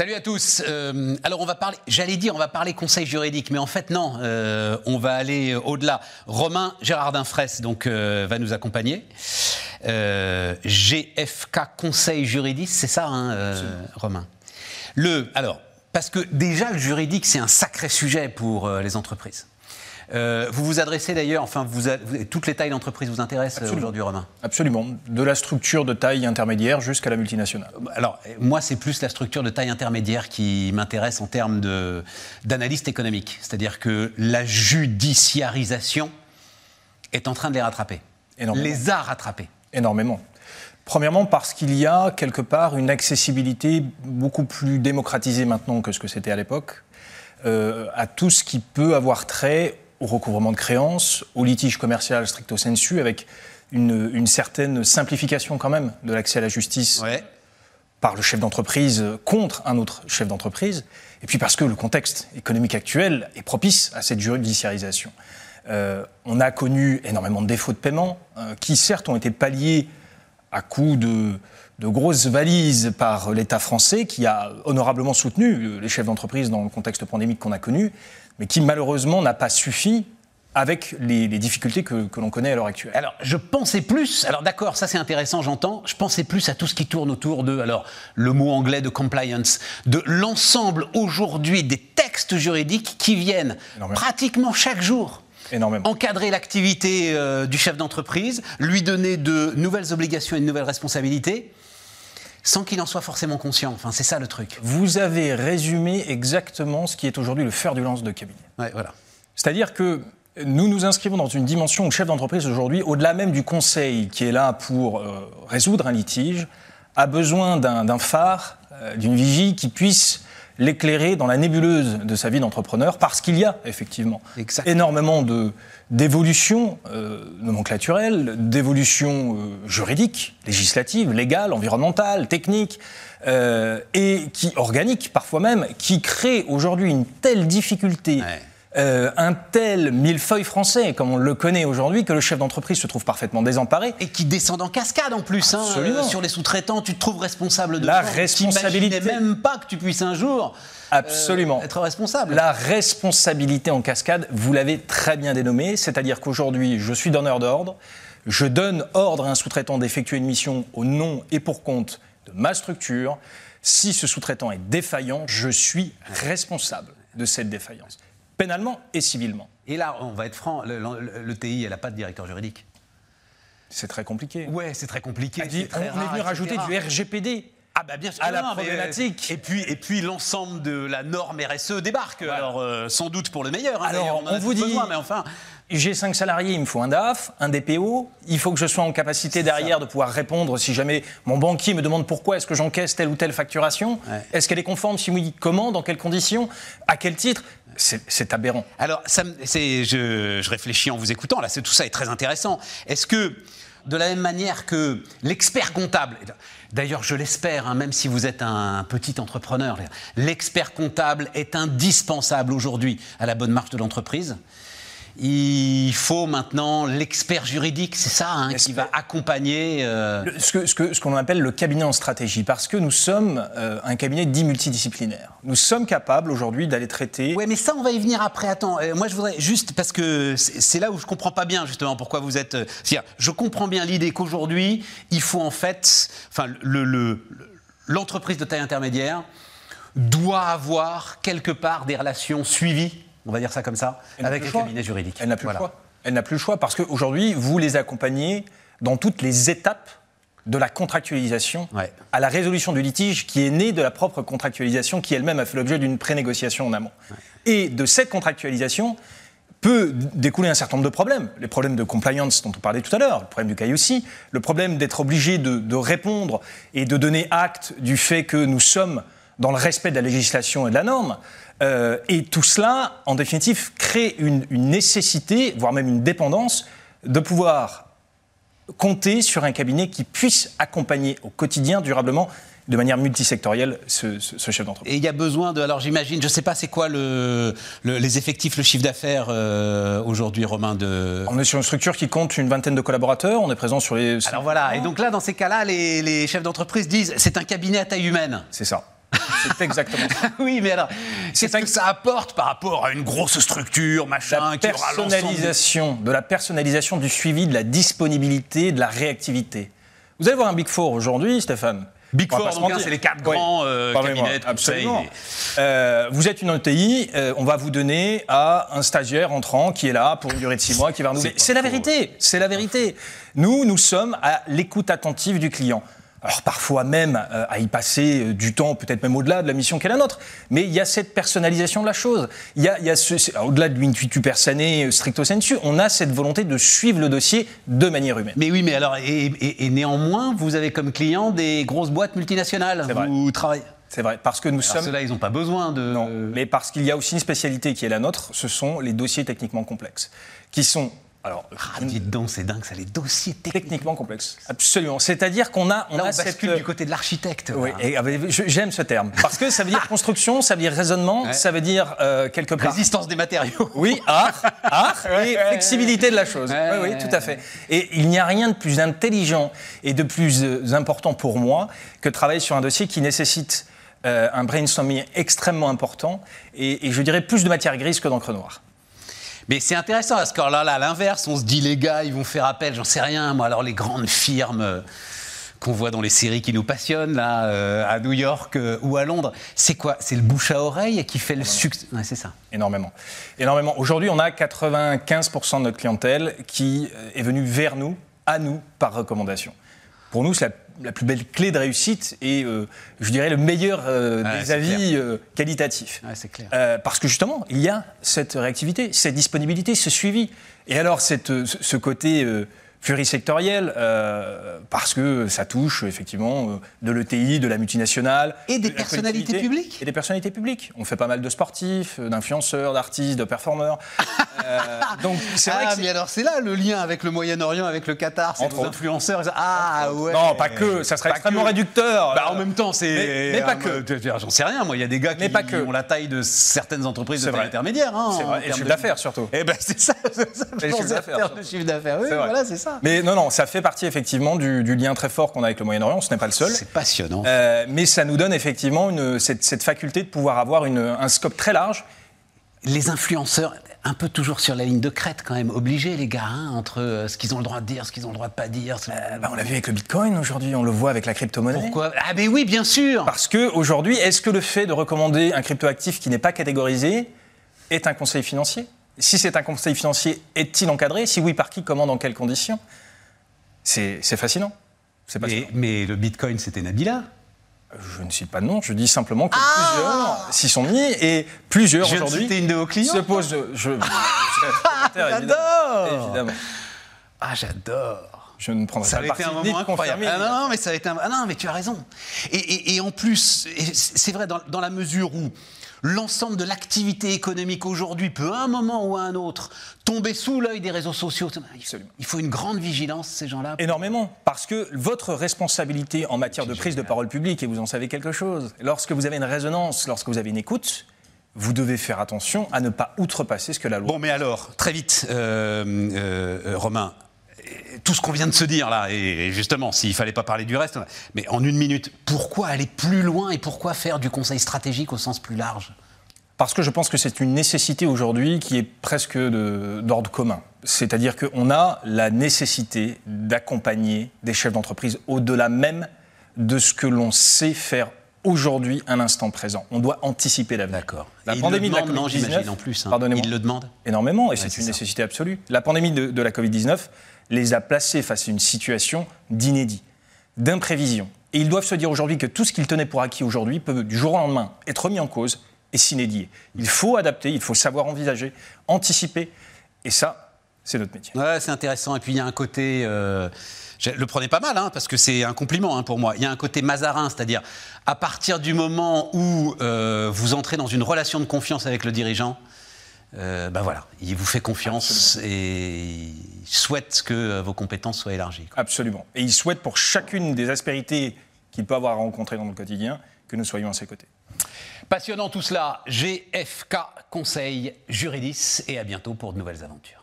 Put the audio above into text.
Salut à tous. Euh, alors on va parler, j'allais dire on va parler conseil juridique, mais en fait non, euh, on va aller au-delà. Romain Gérardin Fraisse donc euh, va nous accompagner. GFK Conseil juridique, c'est ça, hein, Romain? Le alors parce que déjà le juridique c'est un sacré sujet pour les entreprises. Euh, vous vous adressez d'ailleurs, enfin, vous, toutes les tailles d'entreprise vous intéressent euh, aujourd'hui, Romain? Absolument. De la structure de taille intermédiaire jusqu'à la multinationale. Alors, moi, c'est plus la structure de taille intermédiaire qui m'intéresse en termes d'analyste économique. C'est-à-dire que la judiciarisation est en train de les rattraper. Énormément. Les a rattrapés. Énormément. Premièrement, parce qu'il y a quelque part une accessibilité beaucoup plus démocratisée maintenant que ce que c'était à l'époque, euh, à tout ce qui peut avoir trait au recouvrement de créances, au litige commercial stricto sensu, avec une, certaine simplification quand même de l'accès à la justice par le chef d'entreprise contre un autre chef d'entreprise, et puis parce que le contexte économique actuel est propice à cette judiciarisation. Euh, on a connu énormément de défauts de paiement, euh, qui certes ont été palliés à coup de, de grosses valises par l'État français, qui a honorablement soutenu les chefs d'entreprise dans le contexte pandémique qu'on a connu, mais qui malheureusement n'a pas suffi avec les, difficultés que, l'on connaît à l'heure actuelle. Alors, je pensais plus, alors d'accord, ça c'est intéressant, j'entends, je pensais plus à tout ce qui tourne autour de, alors, le mot anglais de compliance, de l'ensemble aujourd'hui des textes juridiques qui viennent pratiquement chaque jour Énormément. encadrer l'activité euh, du chef d'entreprise, lui donner de nouvelles obligations et de nouvelles responsabilités sans qu'il en soit forcément conscient. Enfin, c'est ça le truc. Vous avez résumé exactement ce qui est aujourd'hui le fer du lance de cabinet. Ouais, voilà. C'est-à-dire que nous nous inscrivons dans une dimension où le chef d'entreprise aujourd'hui, au-delà même du conseil qui est là pour euh, résoudre un litige, a besoin d'un phare, euh, d'une vigie qui puisse l'éclairer dans la nébuleuse de sa vie d'entrepreneur, parce qu'il y a effectivement énormément d'évolutions euh, nomenclaturelles, d'évolutions euh, juridiques, législatives, légales, environnementales, techniques, euh, et qui organiques parfois même, qui créent aujourd'hui une telle difficulté. Euh, un tel millefeuille français, comme on le connaît aujourd'hui, que le chef d'entreprise se trouve parfaitement désemparé. Et qui descend en cascade en plus. Hein, euh, sur les sous-traitants, tu te trouves responsable de La responsabilité. même pas que tu puisses un jour. Euh, Absolument. être responsable. La responsabilité en cascade, vous l'avez très bien dénommée, c'est-à-dire qu'aujourd'hui, je suis donneur d'ordre, je donne ordre à un sous-traitant d'effectuer une mission au nom et pour compte de ma structure. Si ce sous-traitant est défaillant, je suis responsable de cette défaillance pénalement et civilement. Et là, on va être franc, le, TI, elle n'a pas de directeur juridique. C'est très compliqué. Ouais, c'est très compliqué. on, est venu rajouter du RGPD. Ah bah bien sûr, à la problématique. et puis, et puis l'ensemble de la norme RSE débarque. Alors euh, sans doute pour le meilleur. Hein, Alors on, vous dit, mais enfin, j'ai cinq salariés, il me faut un DAF, un DPO. Il faut que je sois en capacité derrière de pouvoir répondre si jamais mon banquier me demande pourquoi est-ce que j'encaisse telle ou telle facturation. Est-ce qu'elle est conforme? Si oui, comment? Dans quelles conditions? À quel titre? C'est aberrant. Alors, je, réfléchis en vous écoutant, là, tout ça est très intéressant. Est-ce que, de la même manière que l'expert comptable, d'ailleurs je l'espère, hein, même si vous êtes un petit entrepreneur, l'expert comptable est indispensable aujourd'hui à la bonne marche de l'entreprise il faut maintenant l'expert juridique, c'est ça, hein, qui va accompagner. Euh, ce qu'on ce que, ce appelle le cabinet en stratégie, parce que nous sommes euh, un cabinet dit multidisciplinaire. Nous sommes capables aujourd'hui d'aller traiter. Oui, mais ça, on va y venir après. Attends, euh, moi je voudrais juste, parce que c'est là où je ne comprends pas bien justement pourquoi vous êtes. C'est-à-dire, je comprends bien l'idée qu'aujourd'hui, il faut en fait. Enfin, l'entreprise le, de taille intermédiaire doit avoir quelque part des relations suivies on va dire ça comme ça, avec un cabinet juridique. Elle n'a plus le choix. Elle n'a plus le choix parce qu'aujourd'hui, vous les accompagnez dans toutes les étapes de la contractualisation à la résolution du litige qui est né de la propre contractualisation qui elle-même a fait l'objet d'une prénégociation en amont. Et de cette contractualisation peut découler un certain nombre de problèmes. Les problèmes de compliance dont on parlait tout à l'heure, le problème du aussi, le problème d'être obligé de, de, répondre et de donner acte du fait que nous sommes dans le respect de la législation et de la norme. Euh, et tout cela, en définitive, crée une, nécessité, voire même une dépendance, de pouvoir compter sur un cabinet qui puisse accompagner au quotidien, durablement, de manière multisectorielle, ce, chef d'entreprise. Et il y a besoin de. Alors j'imagine, je ne sais pas c'est quoi le, les effectifs, le chiffre d'affaires euh, aujourd'hui, Romain de... On est sur une structure qui compte une vingtaine de collaborateurs, on est présent sur les. Alors voilà, et donc là, dans ces cas-là, les, les chefs d'entreprise disent c'est un cabinet à taille humaine. C'est ça. C'est exactement ça. oui, mais alors, qu'est-ce que ça apporte par rapport à une grosse structure, machin, La qui aura personnalisation, de la personnalisation du suivi, de la disponibilité, de la réactivité. Vous allez voir un Big Four aujourd'hui, Stéphane. Big Four, hein, c'est les quatre Oui. grands euh, Pardonnez-moi. cabinets. Absolument. Euh, vous êtes une ETI, euh, on va vous donner à un stagiaire entrant qui est là pour une durée de six mois, qui va renouveler. C'est C'est la vérité, c'est la vérité. Nous, nous sommes à l'écoute attentive du client. Alors parfois même euh, à y passer euh, du temps, peut-être même au-delà de la mission qu'est la nôtre. Mais il y a cette personnalisation de la chose. Il y a, il y a ce, c'est- au-delà de l'intuitu personae euh, stricto sensu, on a cette volonté de suivre le dossier de manière humaine. Mais oui, mais alors, et, et- et néanmoins, vous avez comme client des grosses boîtes multinationales. C'est vrai. Vous travaillez. C'est vrai, parce que nous Alors, sommes ceux-là, ils n'ont pas besoin de. Non, mais parce qu'il y a aussi une spécialité qui est la nôtre, ce sont les dossiers techniquement complexes, qui sont alors Ah, dites donc, c'est dingue, ça, les dossiers techniques. techniquement complexes. Absolument. C'est-à-dire qu'on a, on Là, a on cette bascule du côté de l'architecte. oui, ah, j'aime ce terme parce que ça veut dire construction, ça veut dire raisonnement, Ouais. ça veut dire euh, quelque part. Résistance des matériaux. Oui, art, art et flexibilité de la chose. Oui, oui, tout à fait. Et il n'y a rien de plus intelligent et de plus euh, important pour moi que travailler sur un dossier qui nécessite euh, un brainstorming extrêmement important et, et je dirais plus de matière grise que d'encre noire. Mais c'est intéressant parce que là, là, à l'inverse, on se dit les gars, ils vont faire appel, j'en sais rien, moi. Alors les grandes firmes euh, qu'on voit dans les séries qui nous passionnent, là, euh, à New York euh, ou à Londres, c'est quoi? C'est le bouche à oreille qui fait le succès. Ouais, c'est ça. Énormément. Énormément. Aujourd'hui, on a 95% de notre clientèle qui est venue vers nous, à nous, par recommandation. Pour nous, c'est la, la plus belle clé de réussite et, euh, je dirais, le meilleur euh, des avis euh, qualitatifs. Clair. Euh, parce que justement, il y a cette réactivité, cette disponibilité, ce suivi. Et alors, cette, euh, ce côté euh, plurisectoriel, euh, parce que ça touche effectivement euh, de l'ETI, de la multinationale. Et des de personnalités publiques. Et des personnalités publiques. On fait pas mal de sportifs, euh, d'influenceurs, d'artistes, de performeurs. Euh, donc, c'est vrai ah, que mais alors c'est là le lien avec le Moyen-Orient, avec le Qatar, c'est influenceurs. Ah ouais. Non, pas que, ça serait Pas extrêmement que. réducteur. Bah, en même temps, c'est. Mais- mais pas que. J'en sais rien, moi. Il y a des gars qui Mais pas que. ont la taille de certaines entreprises de taille intermédiaire. hein, C'est vrai. Et le chiffre de- d'affaires, surtout. Eh ben, c'est ça. Et le chiffre d'affaires. Oui, voilà, c'est ça. Mais non, non, ça fait partie effectivement du, du lien très fort qu'on a avec le Moyen-Orient. Ce n'est pas le seul. C'est passionnant. Euh, mais ça nous donne effectivement une- cette, cette faculté de pouvoir avoir une- un scope très large. Les influenceurs, un peu toujours sur la ligne de crête, quand même, obligés, les gars, hein, entre euh, ce qu'ils ont le droit de dire, ce qu'ils ont le droit de pas dire. ce- Bah, on l'a vu avec le Bitcoin aujourd'hui, on le voit avec la crypto-monnaie. Pourquoi? Ah, mais oui, bien sûr Parce que aujourd'hui, est-ce que le fait de recommander un cryptoactif qui n'est pas catégorisé est un conseil financier? Si c'est un conseil financier, est-il encadré? Si oui, par qui? Comment? Dans quelles conditions? C'est fascinant. Mais, mais le bitcoin, c'était Nabila. Je ne cite pas de nom, je dis simplement que plusieurs s'y sont mis et plusieurs aujourd'hui citer une de vos clients. se posent. Je, je- J'adore Évidemment. Ah, j'adore Je ne prendrai Ça pas avait le été parti un ni de moment incroyable. Ah non, non, mais ça a été un... ah non, mais tu as raison. Et, et- et en plus, c'est vrai, dans, dans la mesure où l'ensemble de l'activité économique aujourd'hui peut, à un moment ou à un autre, tomber sous l'œil des réseaux sociaux. Il- Absolument. Il faut une grande vigilance, ces gens-là. Énormément, parce que votre responsabilité en matière de prise de parole publique, et vous en savez quelque chose, lorsque vous avez une résonance, lorsque vous avez une écoute, vous devez faire attention à ne pas outrepasser ce que la loi. Bon, mais alors, très vite, euh, euh, Romain, tout ce qu'on vient de se dire là, et justement, s'il fallait pas parler du reste, mais en une minute, pourquoi aller plus loin et pourquoi faire du conseil stratégique au sens plus large? Parce que je pense que c'est une nécessité aujourd'hui qui est presque d'ordre commun. C'est-à-dire qu'on a la nécessité d'accompagner des chefs d'entreprise au-delà même de ce que l'on sait faire aujourd'hui, à l'instant présent. On doit anticiper l'avenir. D'accord. La Et pandémie de la demande, non, Covid-19, j'imagine, en plus, hein. Pardonnez-moi. Il le demande Énormément, et c'est c'est une ça. nécessité absolue. La pandémie de, de la Covid-19 les a placés face à une situation d'inédit, d'imprévision. Et ils doivent se dire aujourd'hui que tout ce qu'ils tenaient pour acquis aujourd'hui peut du jour au lendemain être remis en cause et s'inédier. Il faut adapter, il faut savoir envisager, anticiper. Et ça, c'est notre métier. Ouais, c'est intéressant. Et puis il y a un côté. euh, je le prenais pas mal, hein, parce que c'est un compliment hein, pour moi. Il y a un côté mazarin, c'est-à-dire à partir du moment où euh, vous entrez dans une relation de confiance avec le dirigeant, euh, ben voilà, il vous fait confiance et il souhaite que vos compétences soient élargies. quoi. Absolument. Et il souhaite pour chacune des aspérités qu'il peut avoir à rencontrer dans le quotidien que nous soyons à ses côtés. Passionnant tout cela, GFK Conseil Juridis et à bientôt pour de nouvelles aventures.